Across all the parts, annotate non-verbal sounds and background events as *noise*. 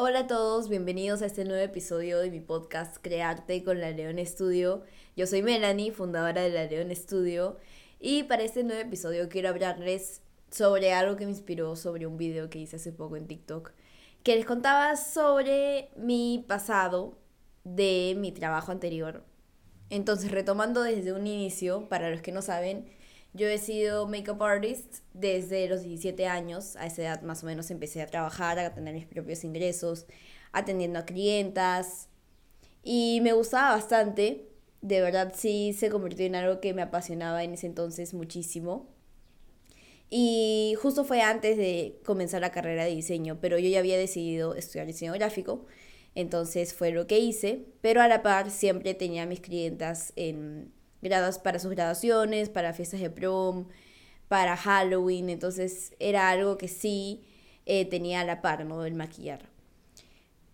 Hola a todos, bienvenidos a este nuevo episodio de mi podcast Crearte con la León Studio. Yo soy Melanie, fundadora de la León Studio, y para este nuevo episodio quiero hablarles sobre algo que me inspiró sobre un video que hice hace poco en TikTok, que les contaba sobre mi pasado de mi trabajo anterior. Entonces, retomando desde un inicio, para los que no saben, yo he sido makeup artist desde los 17 años. A esa edad más o menos empecé a trabajar, a tener mis propios ingresos, atendiendo a clientas. Y me gustaba bastante. De verdad sí se convirtió en algo que me apasionaba en ese entonces muchísimo. Y justo fue antes de comenzar la carrera de diseño, pero yo ya había decidido estudiar diseño gráfico. Entonces fue lo que hice, pero a la par siempre tenía mis clientas en grados para sus graduaciones, para fiestas de prom, para Halloween, entonces era algo que sí eh, tenía a la par, ¿no? El maquillar.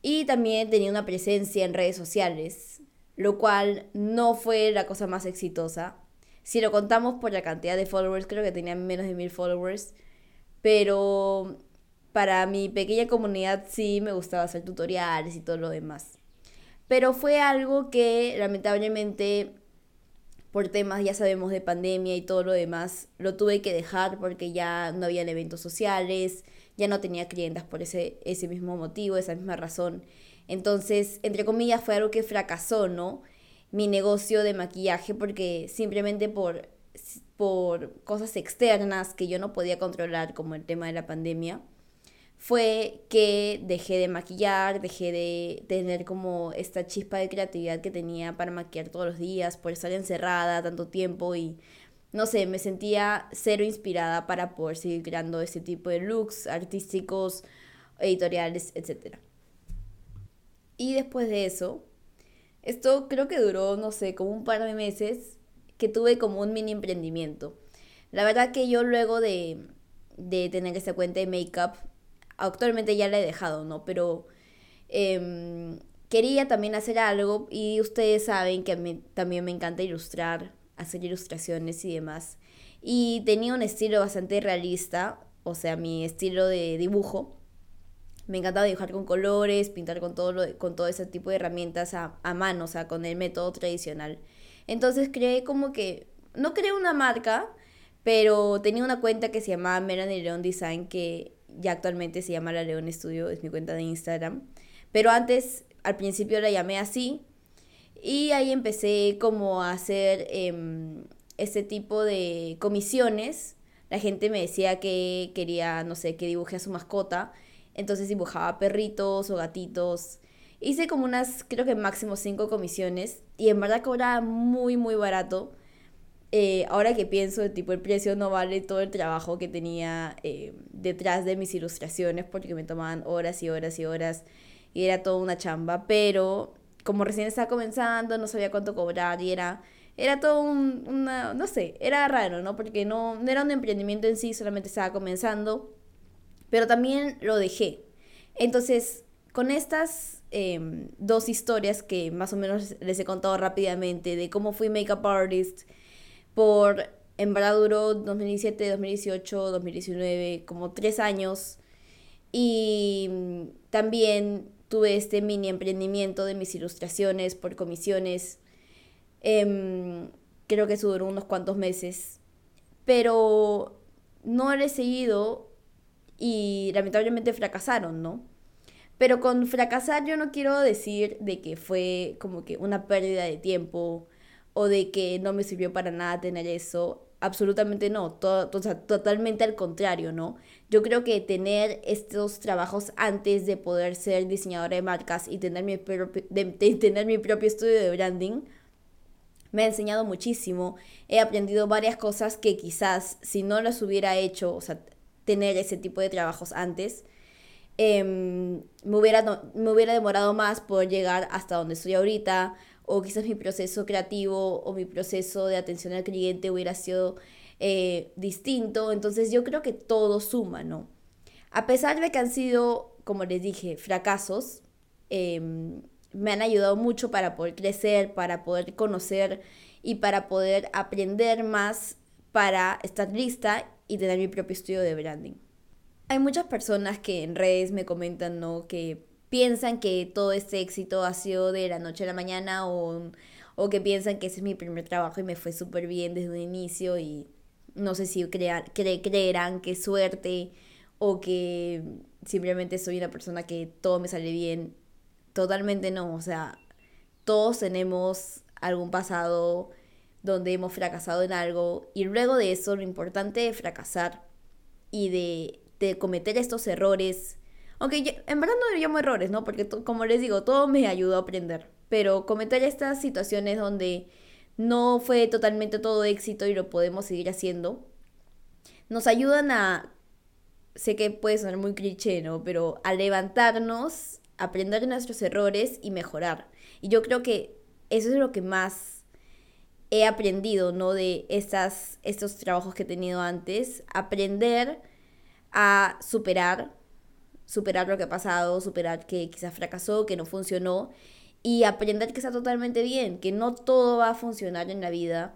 Y también tenía una presencia en redes sociales, lo cual no fue la cosa más exitosa. Si lo contamos por la cantidad de followers, creo que tenía menos de mil followers, pero para mi pequeña comunidad sí me gustaba hacer tutoriales y todo lo demás. Pero fue algo que lamentablemente por temas, ya sabemos, de pandemia y todo lo demás, lo tuve que dejar porque ya no habían eventos sociales, ya no tenía clientes por ese, ese mismo motivo, esa misma razón. Entonces, entre comillas, fue algo que fracasó, ¿no? Mi negocio de maquillaje porque simplemente por, por cosas externas que yo no podía controlar, como el tema de la pandemia, fue que dejé de maquillar, dejé de tener como esta chispa de creatividad que tenía para maquillar todos los días, por estar encerrada tanto tiempo y no sé, me sentía cero inspirada para poder seguir creando este tipo de looks artísticos, editoriales, etc. Y después de eso, esto creo que duró, no sé, como un par de meses que tuve como un mini emprendimiento. La verdad que yo luego de, de tener esta cuenta de make-up actualmente ya la he dejado, ¿no? Pero em, quería también hacer algo y ustedes saben que también me encanta ilustrar, hacer ilustraciones y demás. Y tenía un estilo bastante realista, o sea, mi estilo de dibujo. Me encantaba dibujar con colores, pintar con todo, lo, con todo ese tipo de herramientas a, a mano, o sea, con el método tradicional. Entonces creé como que, no creé una marca, pero tenía una cuenta que se llamaba Melanie Leon Design que ya actualmente se llama La León Studio, es mi cuenta de Instagram. Pero antes, al principio la llamé así. Y ahí empecé como a hacer eh, este tipo de comisiones. La gente me decía que quería, no sé, que dibuje a su mascota. Entonces dibujaba perritos o gatitos. Hice como unas, creo que máximo cinco comisiones. Y en verdad cobraba muy, muy barato eh, ahora que pienso, tipo, el precio no vale todo el trabajo que tenía eh, detrás de mis ilustraciones porque me tomaban horas y horas y horas y era toda una chamba, pero como recién estaba comenzando, no sabía cuánto cobrar y era, era todo un, una, no sé, era raro, ¿no? Porque no, era un emprendimiento en sí, solamente estaba comenzando, pero también lo dejé. Entonces, con estas em, dos historias que más o menos les he contado rápidamente de cómo fui makeup artist, por, en verdad duró 2017, 2018, 2019, como tres años. Y mm, también tuve este mini emprendimiento de mis ilustraciones por comisiones. Em, creo que eso duró unos cuantos meses. Pero no lo he seguido y lamentablemente fracasaron, ¿no? Pero con fracasar yo no quiero decir de que fue como que una pérdida de tiempo o de que no me sirvió para nada tener eso. Absolutamente no, todo, totalmente al contrario, ¿no? Yo creo que tener estos trabajos antes de poder ser diseñadora de marcas y tener mi, de, tener mi propio estudio de branding me ha enseñado muchísimo. He aprendido varias cosas que quizás si no las hubiera hecho, o sea, tener ese tipo de trabajos antes, em, me, hubiera, me hubiera demorado más por llegar hasta donde estoy ahorita, o quizás mi proceso creativo o mi proceso de atención al cliente hubiera sido eh, distinto. Entonces yo creo que todo suma, ¿no? A pesar de que han sido, como les dije, fracasos, em, me han ayudado mucho para poder crecer, para poder conocer y para poder aprender más para estar lista y tener mi propio estudio de branding. Hay muchas personas que en redes me comentan, ¿no? Que piensan que todo este éxito ha sido de la noche a la mañana o, o que piensan que ese es mi primer trabajo y me fue súper bien desde un inicio y no sé si crear, creerán que suerte o que simplemente soy una persona que todo me sale bien. Totalmente no, o sea, todos tenemos algún pasado donde hemos fracasado en algo y luego de eso lo importante de fracasar y de, de cometer estos errores, aunque en verdad no llamo errores, ¿no? Porque como les digo, todo me ayudó a aprender, pero cometer estas situaciones donde no fue totalmente todo éxito y lo podemos seguir haciendo, nos ayudan a, sé que puede sonar muy cliché, ¿no? Pero a levantarnos, aprender de nuestros errores y mejorar. Y yo creo que eso es lo que más he aprendido, ¿no? De estas, estos trabajos que he tenido antes, aprender a superar, superar lo que ha pasado, superar que quizás fracasó, que no funcionó y aprender que está totalmente bien, que no todo va a funcionar en la vida,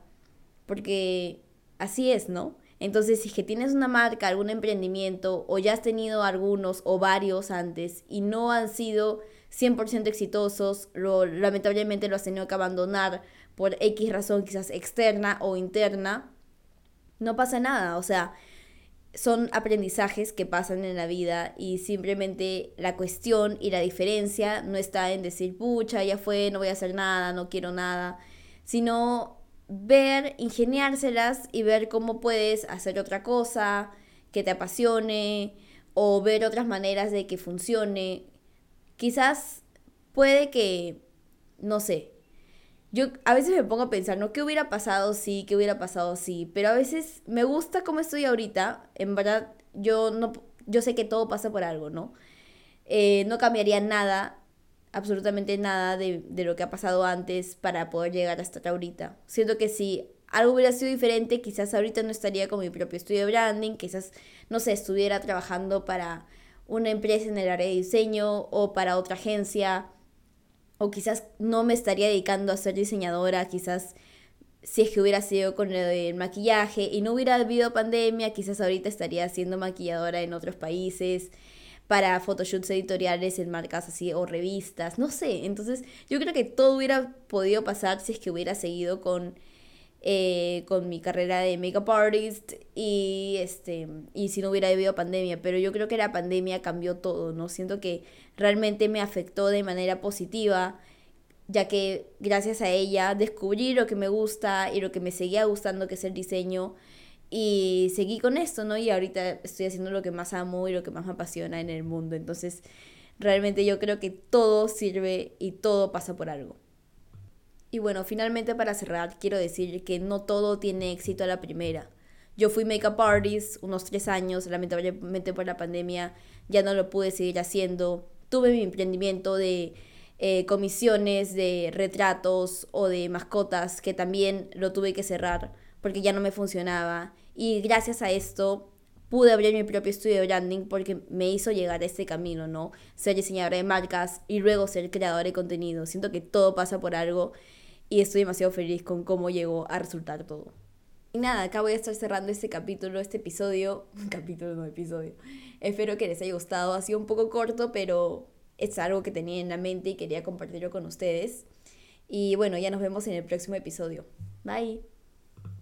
porque así es, ¿no? Entonces, si que tienes una marca, algún emprendimiento, o ya has tenido algunos o varios antes y no han sido 100% exitosos, lo, lamentablemente lo has tenido que abandonar por X razón, quizás externa o interna, no pasa nada, o sea, son aprendizajes que pasan en la vida y simplemente la cuestión y la diferencia no está en decir, pucha, ya fue, no voy a hacer nada, no quiero nada, sino ver, ingeniárselas y ver cómo puedes hacer otra cosa que te apasione o ver otras maneras de que funcione. Quizás puede que, no sé, yo a veces me pongo a pensar, ¿no? ¿Qué hubiera pasado si? ¿Qué hubiera pasado si? Pero a veces me gusta cómo estoy ahorita. En verdad, yo, no, yo sé que todo pasa por algo, ¿no? Eh, no cambiaría nada, absolutamente nada de, de, lo que ha pasado antes para poder llegar hasta ahorita. Siento que si algo hubiera sido diferente, quizás ahorita no estaría con mi propio estudio de branding, quizás, no sé, estuviera trabajando para una empresa en el área de diseño o para otra agencia o quizás no me estaría dedicando a ser diseñadora, quizás si es que hubiera sido con el maquillaje y no hubiera habido pandemia, quizás ahorita estaría siendo maquilladora en otros países para photoshoots editoriales en marcas así o revistas, no sé, entonces yo creo que todo hubiera podido pasar si es que hubiera seguido con eh, con mi carrera de makeup artist y este y si no hubiera habido pandemia pero yo creo que la pandemia cambió todo no siento que realmente me afectó de manera positiva ya que gracias a ella descubrí lo que me gusta y lo que me seguía gustando que es el diseño y seguí con esto no y ahorita estoy haciendo lo que más amo y lo que más me apasiona en el mundo. Entonces realmente yo creo que todo sirve y todo pasa por algo y bueno, finalmente para cerrar, quiero decir que no todo tiene éxito a la primera. Yo fui makeup artist unos tres años, lamentablemente por la pandemia ya no lo pude seguir haciendo. Tuve mi emprendimiento de eh, comisiones de retratos o de mascotas que también lo tuve que cerrar porque ya no me funcionaba. Y gracias a esto pude abrir mi propio estudio de branding porque me hizo llegar a este camino, ¿no? Ser diseñadora de marcas y luego ser creadora de contenido. Siento que todo pasa por algo y estoy demasiado feliz con cómo llegó a resultar todo. Y nada, acá voy a estar cerrando este capítulo, este episodio, *laughs* capítulo no episodio. Espero que les haya gustado, ha sido un poco corto, pero es algo que tenía en la mente y quería compartirlo con ustedes. Y bueno, ya nos vemos en el próximo episodio. Bye.